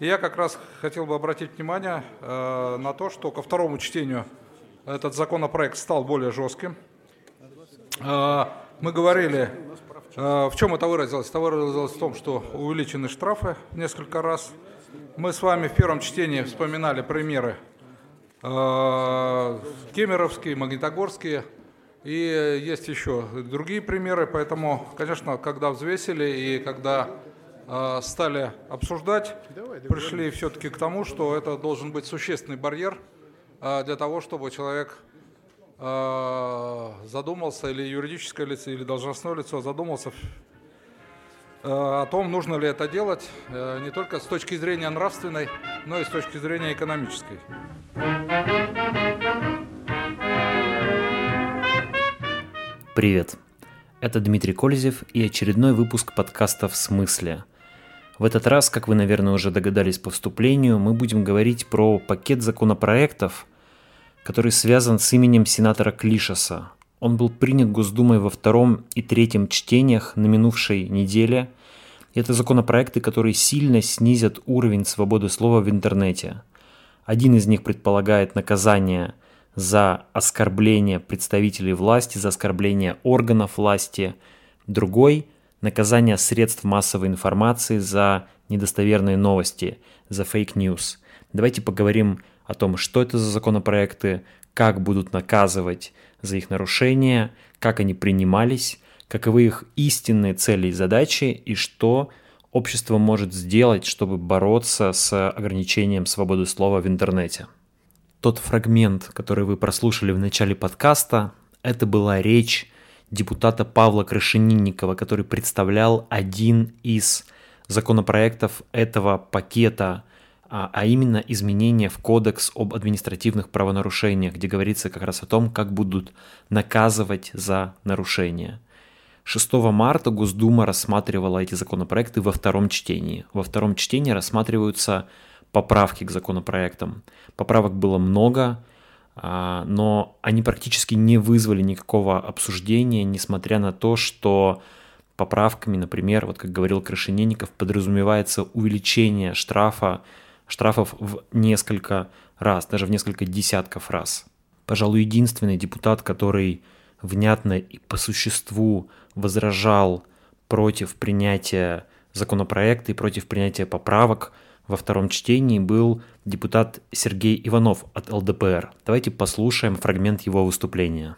Я как раз хотел бы обратить внимание э, на то, что ко второму чтению этот законопроект стал более жестким. Э, мы говорили, э, в чем это выразилось? Это выразилось в том, что увеличены штрафы несколько раз. Мы с вами в первом чтении вспоминали примеры э, Кемеровские, Магнитогорские, и есть еще другие примеры, поэтому, конечно, когда взвесили и когда стали обсуждать, пришли все-таки к тому, что это должен быть существенный барьер э, для того, чтобы человек э, задумался, или юридическое лицо, или должностное лицо задумался о том, нужно ли это делать э, не только с точки зрения нравственной, но и с точки зрения экономической. Привет! Это Дмитрий Кользев и очередной выпуск подкаста «В смысле?». В этот раз, как вы, наверное, уже догадались по вступлению, мы будем говорить про пакет законопроектов, который связан с именем сенатора Клишеса. Он был принят Госдумой во втором и третьем чтениях на минувшей неделе. Это законопроекты, которые сильно снизят уровень свободы слова в интернете. Один из них предполагает наказание – за оскорбление представителей власти, за оскорбление органов власти. Другой – наказание средств массовой информации за недостоверные новости, за fake news. Давайте поговорим о том, что это за законопроекты, как будут наказывать за их нарушения, как они принимались, каковы их истинные цели и задачи и что общество может сделать, чтобы бороться с ограничением свободы слова в интернете. Тот фрагмент, который вы прослушали в начале подкаста, это была речь депутата Павла Крашенинникова, который представлял один из законопроектов этого пакета, а, а именно изменения в Кодекс об административных правонарушениях, где говорится как раз о том, как будут наказывать за нарушения. 6 марта Госдума рассматривала эти законопроекты во втором чтении. Во втором чтении рассматриваются поправки к законопроектам. Поправок было много, но они практически не вызвали никакого обсуждения, несмотря на то, что поправками, например, вот как говорил Крашенинников, подразумевается увеличение штрафа, штрафов в несколько раз, даже в несколько десятков раз. Пожалуй, единственный депутат, который внятно и по существу возражал против принятия законопроекта и против принятия поправок – во втором чтении был депутат Сергей Иванов от ЛДПР. Давайте послушаем фрагмент его выступления.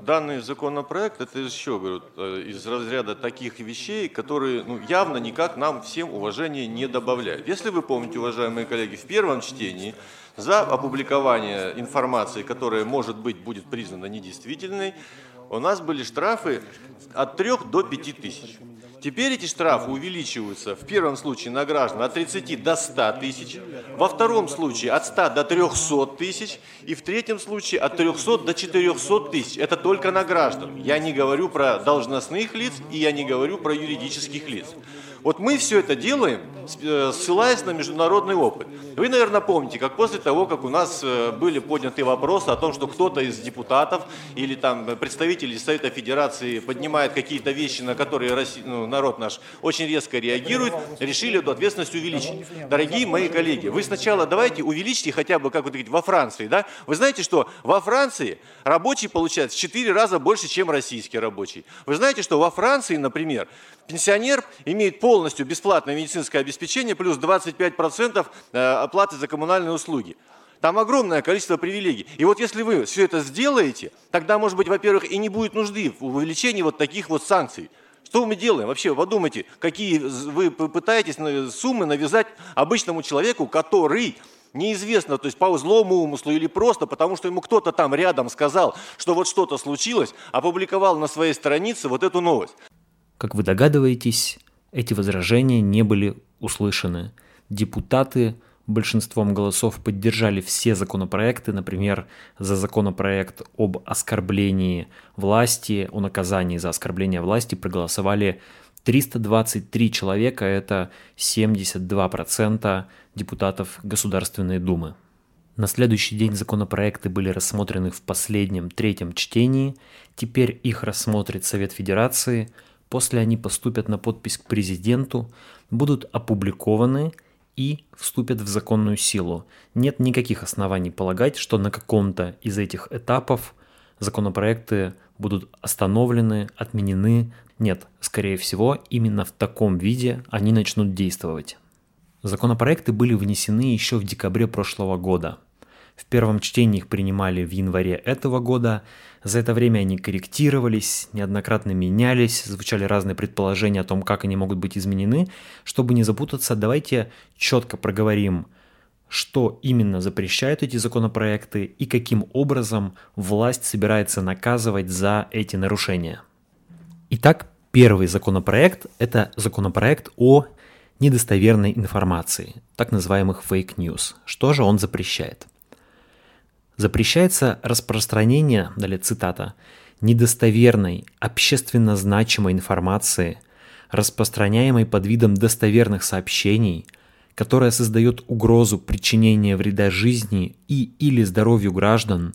Данный законопроект это еще говорю, э, из разряда таких вещей, которые ну, явно никак нам всем уважения не добавляют. Если вы помните, уважаемые коллеги, в первом чтении за опубликование информации, которая, может быть, будет признана недействительной, у нас были штрафы от 3 до 5 тысяч. Теперь эти штрафы увеличиваются в первом случае на граждан от 30 до 100 тысяч, во втором случае от 100 до 300 тысяч и в третьем случае от 300 до 400 тысяч. Это только на граждан. Я не говорю про должностных лиц и я не говорю про юридических лиц. Вот мы все это делаем, э, ссылаясь на международный опыт. Вы, наверное, помните, как после того, как у нас э, были подняты вопросы о том, что кто-то из депутатов или там представителей Совета Федерации поднимает какие-то вещи, на которые Россия, ну, народ наш очень резко реагирует, решили эту ответственность увеличить. Дорогие мои коллеги, вы сначала давайте увеличьте хотя бы, как вы говорите, во Франции. Да? Вы знаете, что во Франции рабочий получает в 4 раза больше, чем российский рабочий. Вы знаете, что во Франции, например, пенсионер имеет полностью бесплатное медицинское обеспечение плюс 25% э, оплаты за коммунальные услуги. Там огромное количество привилегий. И вот если вы все это сделаете, тогда, может быть, во-первых, и не будет нужды в увеличении вот таких вот санкций. Что мы делаем? Вообще, подумайте, какие вы пытаетесь суммы навязать обычному человеку, который неизвестно, то есть по злому умыслу или просто потому, что ему кто-то там рядом сказал, что вот что-то случилось, опубликовал на своей странице вот эту новость. Как вы догадываетесь, эти возражения не были услышаны. Депутаты большинством голосов поддержали все законопроекты, например, за законопроект об оскорблении власти, о наказании за оскорбление власти проголосовали 323 человека, это 72% депутатов Государственной Думы. На следующий день законопроекты были рассмотрены в последнем третьем чтении, теперь их рассмотрит Совет Федерации – После они поступят на подпись к президенту, будут опубликованы и вступят в законную силу. Нет никаких оснований полагать, что на каком-то из этих этапов законопроекты будут остановлены, отменены. Нет, скорее всего, именно в таком виде они начнут действовать. Законопроекты были внесены еще в декабре прошлого года. В первом чтении их принимали в январе этого года. За это время они корректировались, неоднократно менялись, звучали разные предположения о том, как они могут быть изменены. Чтобы не запутаться, давайте четко проговорим, что именно запрещают эти законопроекты и каким образом власть собирается наказывать за эти нарушения. Итак, первый законопроект – это законопроект о недостоверной информации, так называемых fake news. Что же он запрещает? Запрещается распространение, далее цитата, недостоверной, общественно значимой информации, распространяемой под видом достоверных сообщений, которая создает угрозу причинения вреда жизни и или здоровью граждан,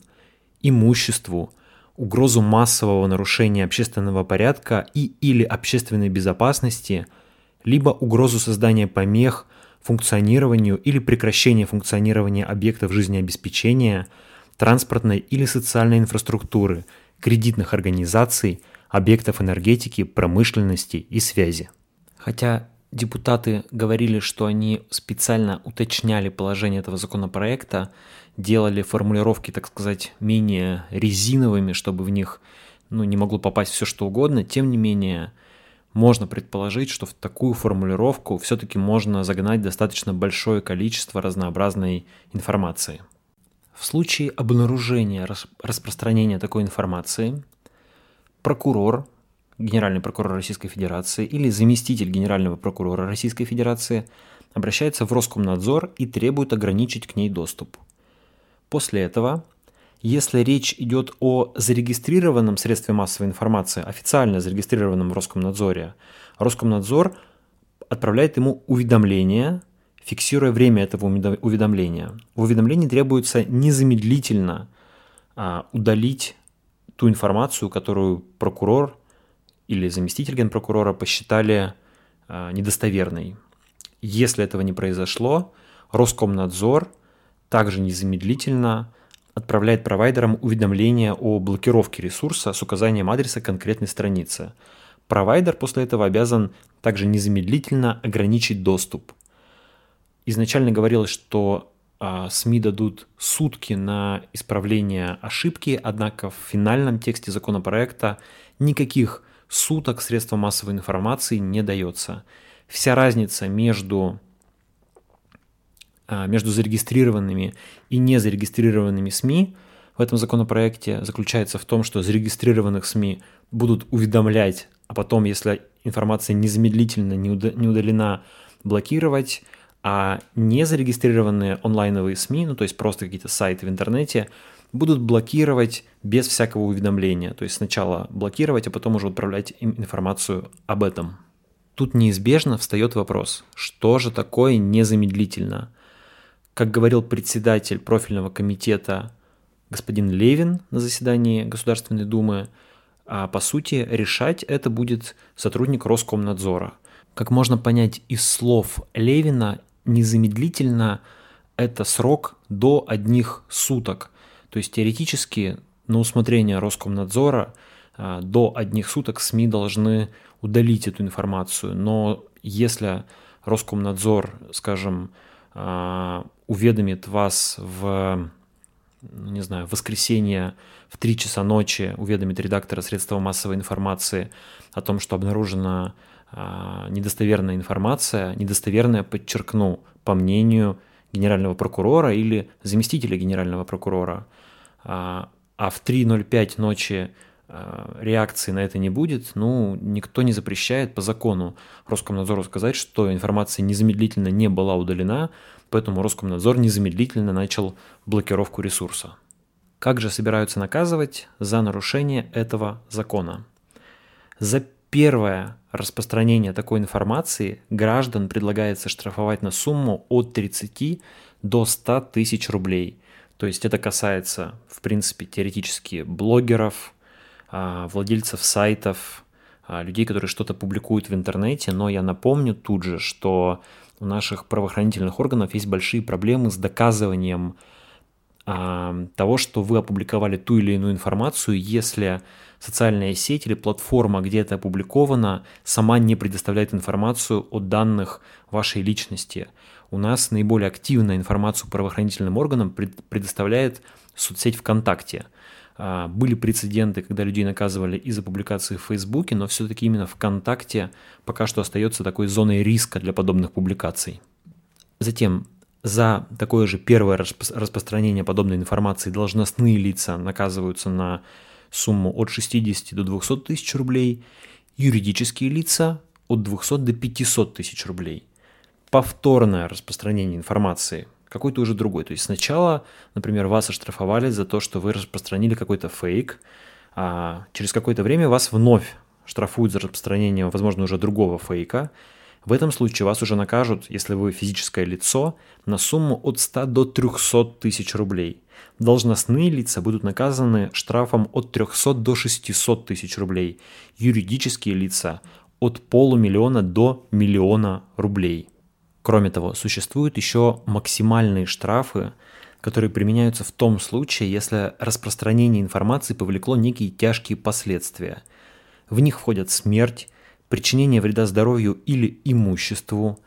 имуществу, угрозу массового нарушения общественного порядка и или общественной безопасности – либо угрозу создания помех функционированию или прекращения функционирования объектов жизнеобеспечения, транспортной или социальной инфраструктуры, кредитных организаций, объектов энергетики, промышленности и связи. Хотя депутаты говорили, что они специально уточняли положение этого законопроекта, делали формулировки, так сказать, менее резиновыми, чтобы в них ну, не могло попасть все что угодно, тем не менее – можно предположить, что в такую формулировку все-таки можно загнать достаточно большое количество разнообразной информации. В случае обнаружения распространения такой информации, прокурор, генеральный прокурор Российской Федерации или заместитель генерального прокурора Российской Федерации обращается в Роскомнадзор и требует ограничить к ней доступ. После этого если речь идет о зарегистрированном средстве массовой информации, официально зарегистрированном в Роскомнадзоре, Роскомнадзор отправляет ему уведомление, фиксируя время этого уведомления. В уведомлении требуется незамедлительно а, удалить ту информацию, которую прокурор или заместитель генпрокурора посчитали а, недостоверной. Если этого не произошло, Роскомнадзор также незамедлительно отправляет провайдерам уведомление о блокировке ресурса с указанием адреса конкретной страницы. Провайдер после этого обязан также незамедлительно ограничить доступ. Изначально говорилось, что а, СМИ дадут сутки на исправление ошибки, однако в финальном тексте законопроекта никаких суток средствам массовой информации не дается. Вся разница между а, между зарегистрированными и незарегистрированными СМИ в этом законопроекте заключается в том, что зарегистрированных СМИ будут уведомлять, а потом, если информация незамедлительно не удалена, блокировать, а незарегистрированные онлайновые СМИ, ну то есть просто какие-то сайты в интернете, будут блокировать без всякого уведомления. То есть сначала блокировать, а потом уже отправлять им информацию об этом. Тут неизбежно встает вопрос, что же такое незамедлительно? Как говорил председатель профильного комитета господин Левин на заседании Государственной Думы, а по сути решать это будет сотрудник Роскомнадзора. Как можно понять из слов Левина, незамедлительно это срок до одних суток. То есть теоретически на усмотрение Роскомнадзора а, до одних суток СМИ должны удалить эту информацию. Но если Роскомнадзор, скажем, а, уведомит вас в, ну, не знаю, в воскресенье в 3 часа ночи, уведомит редактора средства массовой информации о том, что обнаружена а, недостоверная информация, недостоверная, подчеркну, по мнению генерального прокурора или заместителя генерального прокурора, а, а в 3.05 ночи а, реакции на это не будет, ну, никто не запрещает по закону Роскомнадзору сказать, что информация незамедлительно не была удалена, поэтому Роскомнадзор незамедлительно начал блокировку ресурса. Как же собираются наказывать за нарушение этого закона? За первое распространение такой информации граждан предлагается штрафовать на сумму от 30 до 100 тысяч рублей. То есть это касается, в принципе, теоретически блогеров, а, владельцев сайтов, а, людей, которые что-то публикуют в интернете, но я напомню тут же, что у наших правоохранительных органов есть большие проблемы с доказыванием того, что вы опубликовали ту или иную информацию, если социальная сеть или платформа, где это опубликовано, сама не предоставляет информацию о данных вашей личности. У нас наиболее активно информацию правоохранительным органам предоставляет соцсеть ВКонтакте. А, были прецеденты, когда людей наказывали из-за публикации в Фейсбуке, но все-таки именно ВКонтакте пока что остается такой зоной риска для подобных публикаций. Затем за такое же первое распространение подобной информации должностные лица наказываются на сумму от 60 до 200 тысяч рублей, юридические лица от 200 до 500 тысяч рублей. Повторное распространение информации какой-то уже другой. То есть сначала, например, вас оштрафовали за то, что вы распространили какой-то фейк, а через какое-то время вас вновь штрафуют за распространение, возможно, уже другого фейка. В этом случае вас уже накажут, если вы физическое лицо, на сумму от 100 до 300 тысяч рублей. Должностные лица будут наказаны штрафом от 300 до 600 тысяч рублей. Юридические лица от полумиллиона до миллиона рублей. Кроме того, существуют еще максимальные штрафы, которые применяются в том случае, если распространение информации повлекло некие тяжкие последствия. В них входят смерть, причинение вреда здоровью или имуществу,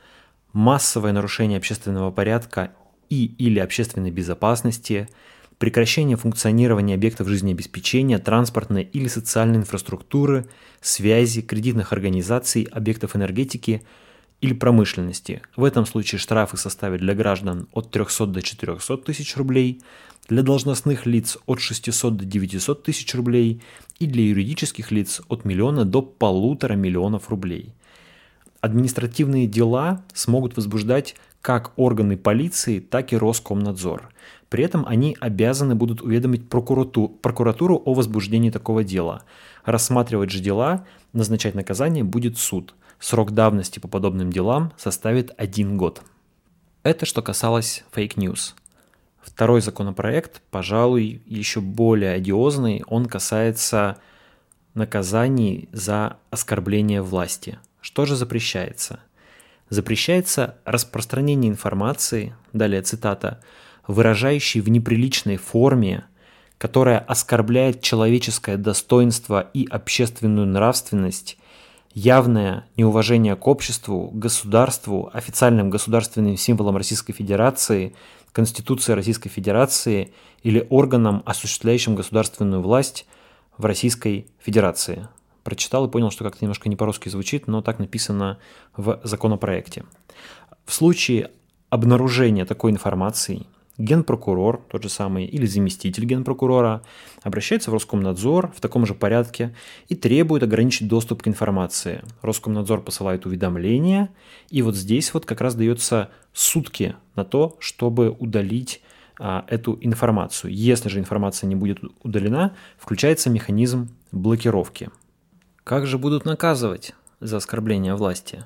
массовое нарушение общественного порядка и или общественной безопасности, прекращение функционирования объектов жизнеобеспечения, транспортной или социальной инфраструктуры, связи, кредитных организаций, объектов энергетики или промышленности. В этом случае штрафы составят для граждан от 300 до 400 тысяч рублей, для должностных лиц от 600 до 900 тысяч рублей и для юридических лиц от миллиона до полутора миллионов рублей. Административные дела смогут возбуждать как органы полиции, так и Роскомнадзор. При этом они обязаны будут уведомить прокуратуру, прокуратуру о возбуждении такого дела. Рассматривать же дела, назначать наказание будет суд. Срок давности по подобным делам составит один год. Это что касалось fake news. Второй законопроект, пожалуй, еще более одиозный, он касается наказаний за оскорбление власти. Что же запрещается? Запрещается распространение информации, далее цитата, выражающей в неприличной форме, которая оскорбляет человеческое достоинство и общественную нравственность, явное неуважение к обществу, государству, официальным государственным символам Российской Федерации – Конституции Российской Федерации или органам, осуществляющим государственную власть в Российской Федерации. Прочитал и понял, что как-то немножко не по-русски звучит, но так написано в законопроекте. В случае обнаружения такой информации – генпрокурор, тот же самый, или заместитель генпрокурора, обращается в Роскомнадзор в таком же порядке и требует ограничить доступ к информации. Роскомнадзор посылает уведомление, и вот здесь вот как раз дается сутки на то, чтобы удалить а, эту информацию. Если же информация не будет удалена, включается механизм блокировки. Как же будут наказывать за оскорбление власти?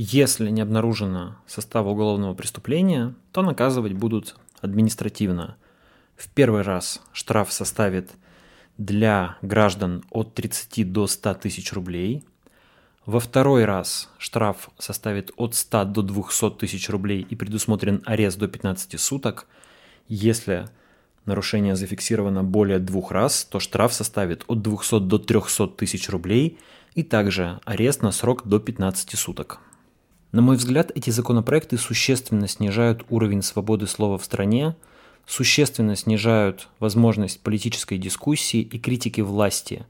Если не обнаружено состава уголовного преступления, то наказывать будут административно. В первый раз штраф составит для граждан от 30 до 100 тысяч рублей. Во второй раз штраф составит от 100 до 200 тысяч рублей и предусмотрен арест до 15 суток. Если нарушение зафиксировано более двух раз, то штраф составит от 200 до 300 тысяч рублей и также арест на срок до 15 суток. На мой взгляд, эти законопроекты существенно снижают уровень свободы слова в стране, существенно снижают возможность политической дискуссии и критики власти.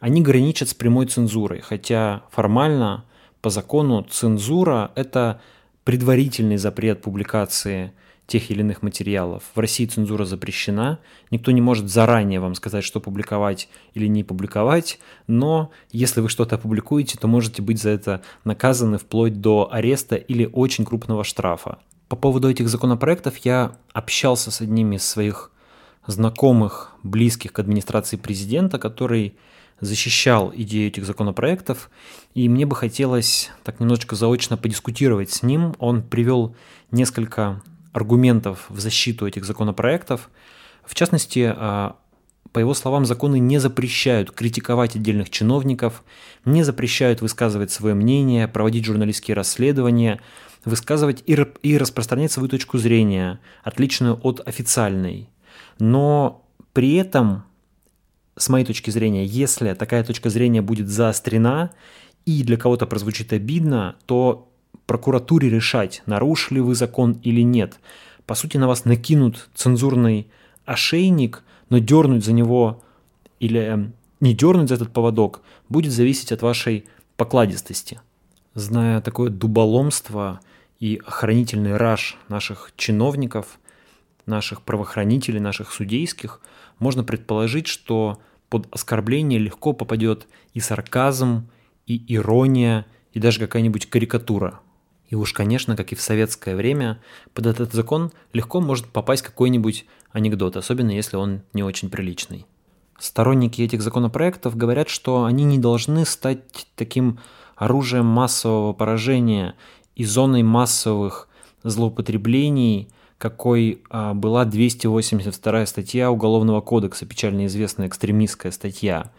Они граничат с прямой цензурой, хотя формально, по закону, цензура – это предварительный запрет публикации – тех или иных материалов. В России цензура запрещена, никто не может заранее вам сказать, что публиковать или не публиковать, но если вы что-то опубликуете, то можете быть за это наказаны вплоть до ареста или очень крупного штрафа. По поводу этих законопроектов я общался с одним из своих знакомых, близких к администрации президента, который защищал идею этих законопроектов, и мне бы хотелось так немножечко заочно подискутировать с ним. Он привел несколько аргументов в защиту этих законопроектов. В частности, а, по его словам, законы не запрещают критиковать отдельных чиновников, не запрещают высказывать свое мнение, проводить журналистские расследования, высказывать и распространять свою точку зрения, отличную от официальной. Но при этом, с моей точки зрения, если такая точка зрения будет заострена и для кого-то прозвучит обидно, то прокуратуре решать, нарушили вы закон или нет. По сути, на вас накинут цензурный ошейник – но дернуть за него или эм, не дернуть за этот поводок будет зависеть от вашей покладистости. Зная такое дуболомство и охранительный раж наших чиновников, наших правоохранителей, наших судейских, можно предположить, что под оскорбление легко попадет и сарказм, и ирония, и даже какая-нибудь карикатура. И уж, конечно, как и в советское время, под этот закон легко может попасть какой-нибудь анекдот, особенно если он не очень приличный. Сторонники этих законопроектов говорят, что они не должны стать таким оружием массового поражения и зоной массовых злоупотреблений, какой а, была 282 статья Уголовного кодекса, печально известная экстремистская статья.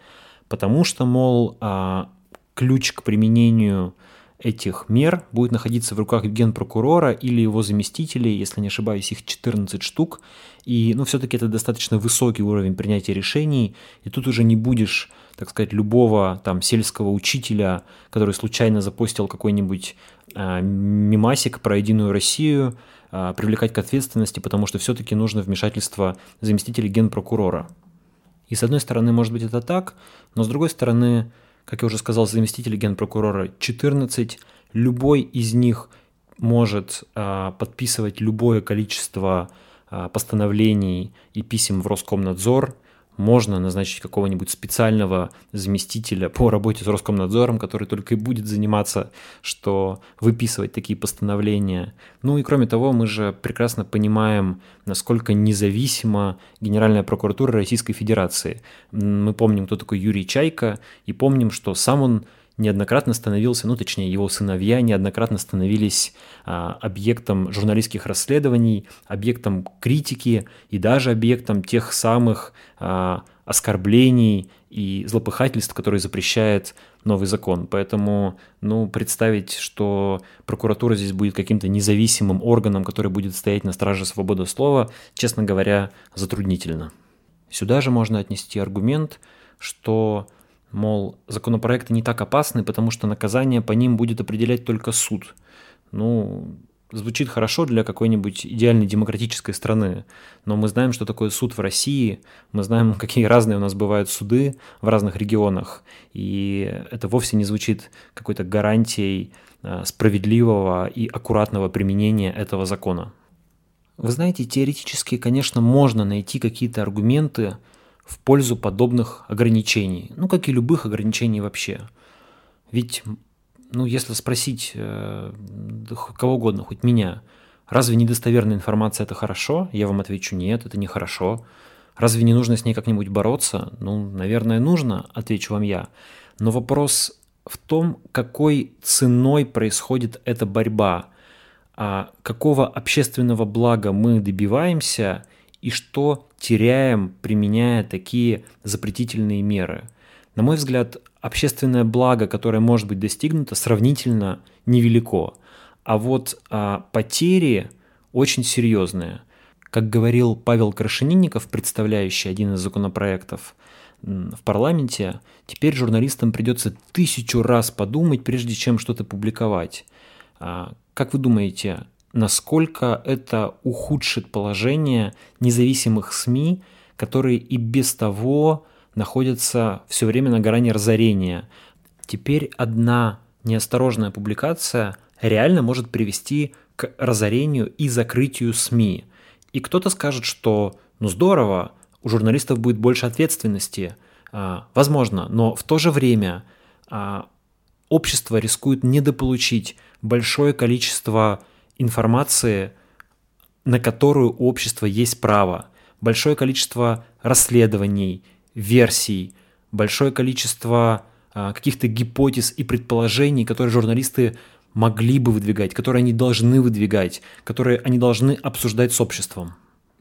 Потому что, мол, а, ключ к применению этих мер будет находиться в руках генпрокурора или его заместителей, если не ошибаюсь, их 14 штук. И, ну, все-таки это достаточно высокий уровень принятия решений, и тут уже не будешь, так сказать, любого там сельского учителя, который случайно запостил какой-нибудь э, мимасик про Единую Россию, э, привлекать к ответственности, потому что все-таки нужно вмешательство заместителей генпрокурора. И с одной стороны, может быть, это так, но с другой стороны, как я уже сказал, заместитель генпрокурора 14. Любой из них может а, подписывать любое количество а, постановлений и писем в Роскомнадзор можно назначить какого-нибудь специального заместителя по работе с Роскомнадзором, который только и будет заниматься, что выписывать такие постановления. Ну и кроме того, мы же прекрасно понимаем, насколько независима Генеральная прокуратура Российской Федерации. Мы помним, кто такой Юрий Чайка, и помним, что сам он неоднократно становился, ну точнее его сыновья неоднократно становились а, объектом журналистских расследований, объектом критики и даже объектом тех самых а, оскорблений и злопыхательств, которые запрещает новый закон. Поэтому ну, представить, что прокуратура здесь будет каким-то независимым органом, который будет стоять на страже свободы слова, честно говоря, затруднительно. Сюда же можно отнести аргумент, что мол, законопроекты не так опасны, потому что наказание по ним будет определять только суд. Ну, звучит хорошо для какой-нибудь идеальной демократической страны, но мы знаем, что такое суд в России, мы знаем, какие разные у нас бывают суды в разных регионах, и это вовсе не звучит какой-то гарантией а, справедливого и аккуратного применения этого закона. Вы знаете, теоретически, конечно, можно найти какие-то аргументы, в пользу подобных ограничений, ну, как и любых ограничений вообще. Ведь, ну, если спросить э, кого угодно, хоть меня, разве недостоверная информация это хорошо? Я вам отвечу, нет, это не хорошо. Разве не нужно с ней как-нибудь бороться? Ну, наверное, нужно, отвечу вам я. Но вопрос в том, какой ценой происходит эта борьба, а какого общественного блага мы добиваемся – и что теряем, применяя такие запретительные меры. На мой взгляд, общественное благо, которое может быть достигнуто, сравнительно невелико. А вот а, потери очень серьезные. Как говорил Павел Крашенинников, представляющий один из законопроектов в парламенте, теперь журналистам придется тысячу раз подумать, прежде чем что-то публиковать. А, как вы думаете, насколько это ухудшит положение независимых СМИ, которые и без того находятся все время на грани разорения. Теперь одна неосторожная публикация реально может привести к разорению и закрытию СМИ. И кто-то скажет, что ну здорово, у журналистов будет больше ответственности. А, возможно, но в то же время а, общество рискует недополучить большое количество информации, на которую у общества есть право. Большое количество расследований, версий, большое количество а, каких-то гипотез и предположений, которые журналисты могли бы выдвигать, которые они должны выдвигать, которые они должны обсуждать с обществом.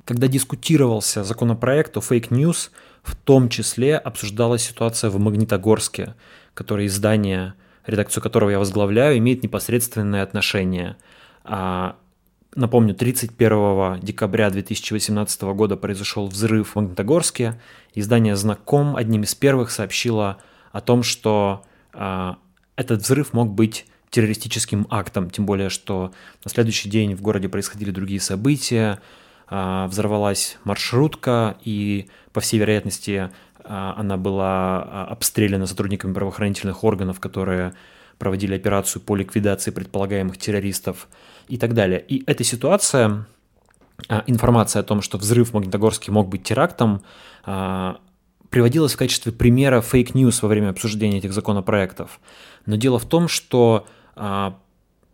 когда дискутировался законопроект о fake news, в том числе обсуждалась ситуация в Магнитогорске, которое издание, редакцию которого я возглавляю, имеет непосредственное отношение. А, напомню, 31 декабря 2018 года произошел взрыв в Магнитогорске. Издание «Знаком» одним из первых сообщило о том, что а, этот взрыв мог быть террористическим актом, тем более, что на следующий день в городе происходили другие события, а, взорвалась маршрутка, и, по всей вероятности, она была обстреляна сотрудниками правоохранительных органов, которые проводили операцию по ликвидации предполагаемых террористов и так далее. И эта ситуация, информация о том, что взрыв в Магнитогорске мог быть терактом, приводилась в качестве примера fake news во время обсуждения этих законопроектов. Но дело в том, что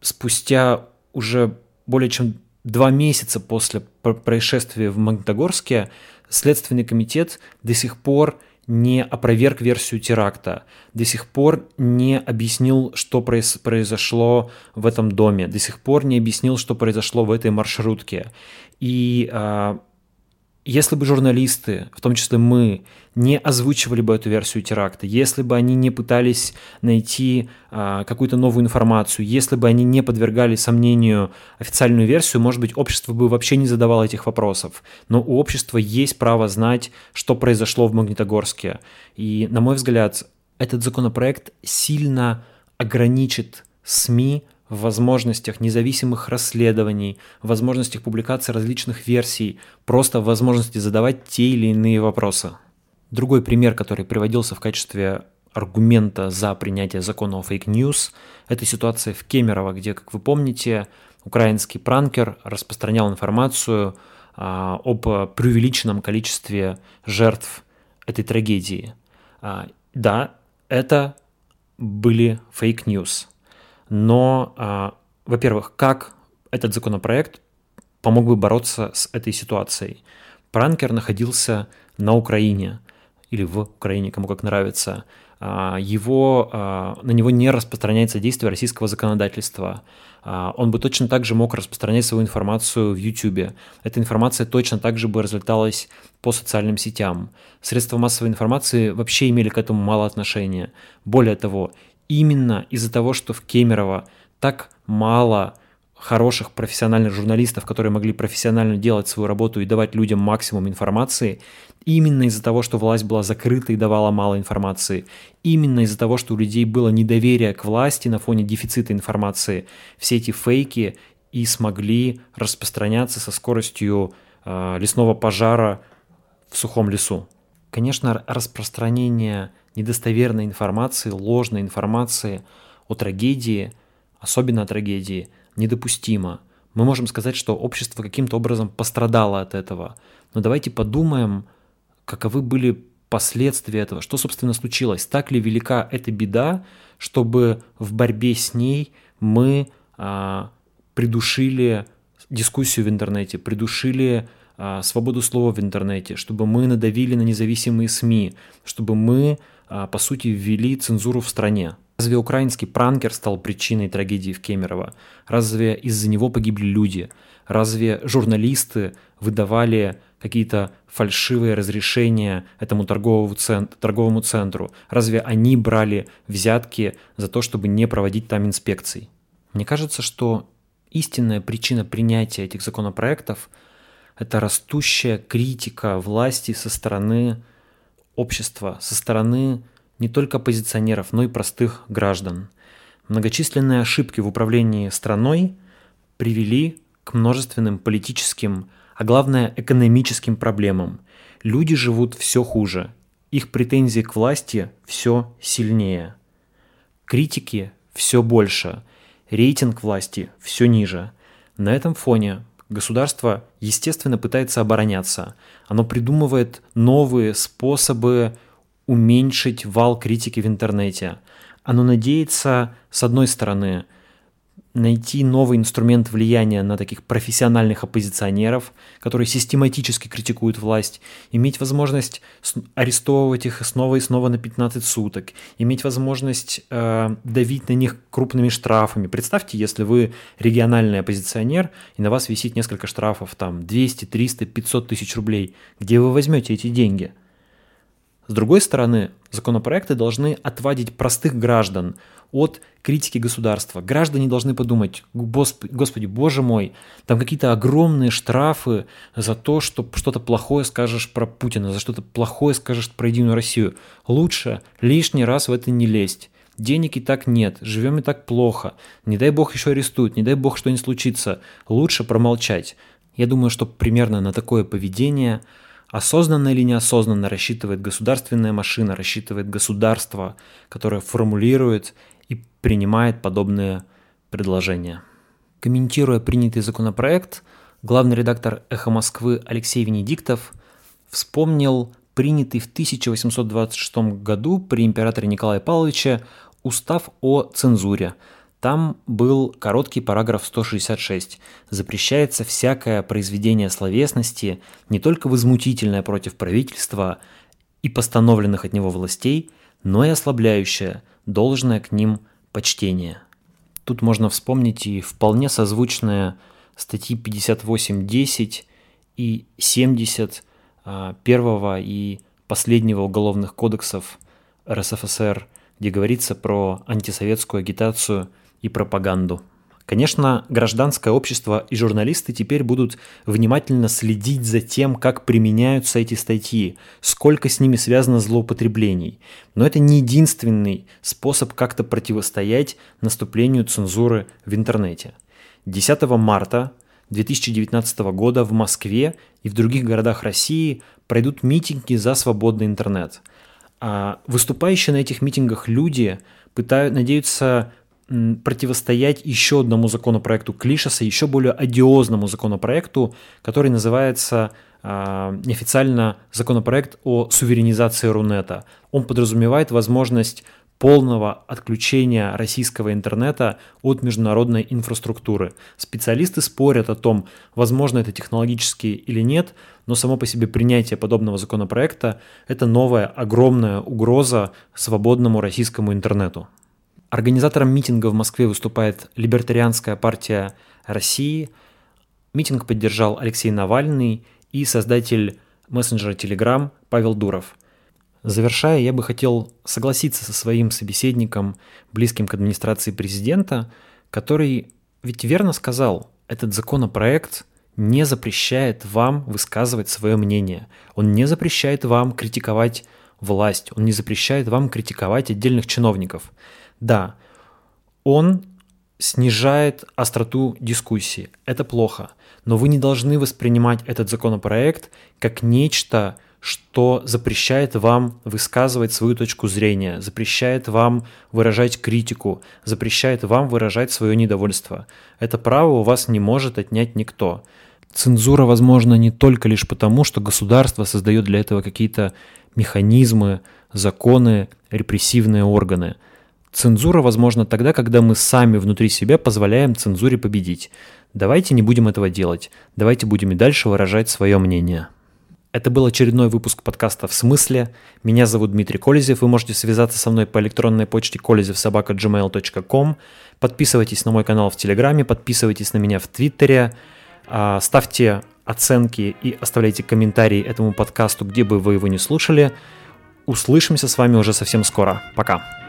спустя уже более чем два месяца после происшествия в Магнитогорске Следственный комитет до сих пор не опроверг версию теракта, до сих пор не объяснил, что произошло в этом доме, до сих пор не объяснил, что произошло в этой маршрутке. И а, если бы журналисты, в том числе мы, не озвучивали бы эту версию теракта, если бы они не пытались найти а, какую-то новую информацию, если бы они не подвергали сомнению официальную версию, может быть, общество бы вообще не задавало этих вопросов. Но у общества есть право знать, что произошло в Магнитогорске. И, на мой взгляд, этот законопроект сильно ограничит СМИ возможностях независимых расследований, возможностях публикации различных версий, просто в возможности задавать те или иные вопросы. Другой пример, который приводился в качестве аргумента за принятие закона о fake news, это ситуация в Кемерово, где, как вы помните, украинский пранкер распространял информацию а, об преувеличенном количестве жертв этой трагедии. А, да, это были fake news. Но, а, во-первых, как этот законопроект помог бы бороться с этой ситуацией? Пранкер находился на Украине или в Украине, кому как нравится. А, его, а, на него не распространяется действие российского законодательства. Он бы точно так же мог распространять свою информацию в YouTube. Эта информация точно так же бы разлеталась по социальным сетям. Средства массовой информации вообще имели к этому мало отношения. Более того, именно из-за того, что в Кемерово так мало хороших профессиональных журналистов, которые могли профессионально делать свою работу и давать людям максимум информации, именно из-за того, что власть была закрыта и давала мало информации, именно из-за того, что у людей было недоверие к власти на фоне дефицита информации, все эти фейки и смогли распространяться со скоростью э, лесного пожара в сухом лесу. Конечно, распространение недостоверной информации, ложной информации о трагедии, особенно о трагедии, недопустимо. Мы можем сказать, что общество каким-то образом пострадало от этого. Но давайте подумаем, каковы были последствия этого, что, собственно, случилось. Так ли велика эта беда, чтобы в борьбе с ней мы а, придушили дискуссию в интернете, придушили свободу слова в интернете, чтобы мы надавили на независимые СМИ, чтобы мы а, по сути, ввели цензуру в стране. Разве украинский пранкер стал причиной трагедии в Кемерово? Разве из-за него погибли люди? Разве журналисты выдавали какие-то фальшивые разрешения этому торговому, цент, торговому центру? Разве они брали взятки за то, чтобы не проводить там инспекций? Мне кажется, что истинная причина принятия этих законопроектов – это растущая критика власти со стороны общества, со стороны не только оппозиционеров, но и простых граждан. Многочисленные ошибки в управлении страной привели к множественным политическим, а главное экономическим проблемам. Люди живут все хуже, их претензии к власти все сильнее. Критики все больше, рейтинг власти все ниже. На этом фоне Государство, естественно, пытается обороняться. Оно придумывает новые способы уменьшить вал критики в интернете. Оно надеется, с одной стороны, найти новый инструмент влияния на таких профессиональных оппозиционеров, которые систематически критикуют власть, иметь возможность арестовывать их снова и снова на 15 суток, иметь возможность э, давить на них крупными штрафами. Представьте, если вы региональный оппозиционер, и на вас висит несколько штрафов, там 200, 300, 500 тысяч рублей. Где вы возьмете эти деньги? С другой стороны, законопроекты должны отводить простых граждан от критики государства. Граждане должны подумать, господи, боже мой, там какие-то огромные штрафы за то, что что-то плохое скажешь про Путина, за что-то плохое скажешь про Единую Россию. Лучше лишний раз в это не лезть. Денег и так нет, живем и так плохо. Не дай бог еще арестуют, не дай бог что-нибудь случится. Лучше промолчать. Я думаю, что примерно на такое поведение – Осознанно или неосознанно рассчитывает государственная машина, рассчитывает государство, которое формулирует и принимает подобные предложения. Комментируя принятый законопроект, главный редактор «Эхо Москвы» Алексей Венедиктов вспомнил принятый в 1826 году при императоре Николае Павловиче устав о цензуре – там был короткий параграф 166. Запрещается всякое произведение словесности, не только возмутительное против правительства и постановленных от него властей, но и ослабляющее должное к ним почтение. Тут можно вспомнить и вполне созвучные статьи 58.10 и 70 а, первого и последнего уголовных кодексов РСФСР, где говорится про антисоветскую агитацию – и пропаганду. Конечно, гражданское общество и журналисты теперь будут внимательно следить за тем, как применяются эти статьи, сколько с ними связано злоупотреблений. Но это не единственный способ как-то противостоять наступлению цензуры в интернете. 10 марта 2019 года в Москве и в других городах России пройдут митинги за свободный интернет. А выступающие на этих митингах люди пытают, надеются противостоять еще одному законопроекту Клишеса, еще более одиозному законопроекту, который называется э, неофициально законопроект о суверенизации Рунета. Он подразумевает возможность полного отключения российского интернета от международной инфраструктуры. Специалисты спорят о том, возможно это технологически или нет, но само по себе принятие подобного законопроекта – это новая огромная угроза свободному российскому интернету. Организатором митинга в Москве выступает Либертарианская партия России. Митинг поддержал Алексей Навальный и создатель мессенджера Telegram Павел Дуров. Завершая, я бы хотел согласиться со своим собеседником, близким к администрации президента, который ведь верно сказал, этот законопроект не запрещает вам высказывать свое мнение. Он не запрещает вам критиковать власть, он не запрещает вам критиковать отдельных чиновников. Да, он снижает остроту дискуссии. Это плохо. Но вы не должны воспринимать этот законопроект как нечто, что запрещает вам высказывать свою точку зрения, запрещает вам выражать критику, запрещает вам выражать свое недовольство. Это право у вас не может отнять никто. Цензура возможна не только лишь потому, что государство создает для этого какие-то механизмы, законы, репрессивные органы – Цензура возможна тогда, когда мы сами внутри себя позволяем цензуре победить. Давайте не будем этого делать. Давайте будем и дальше выражать свое мнение. Это был очередной выпуск подкаста «В смысле?». Меня зовут Дмитрий Колезев. Вы можете связаться со мной по электронной почте kolezevsobaka.gmail.com. Подписывайтесь на мой канал в Телеграме, подписывайтесь на меня в Твиттере, а, ставьте оценки и оставляйте комментарии этому подкасту, где бы вы его не слушали. Услышимся с вами уже совсем скоро. Пока.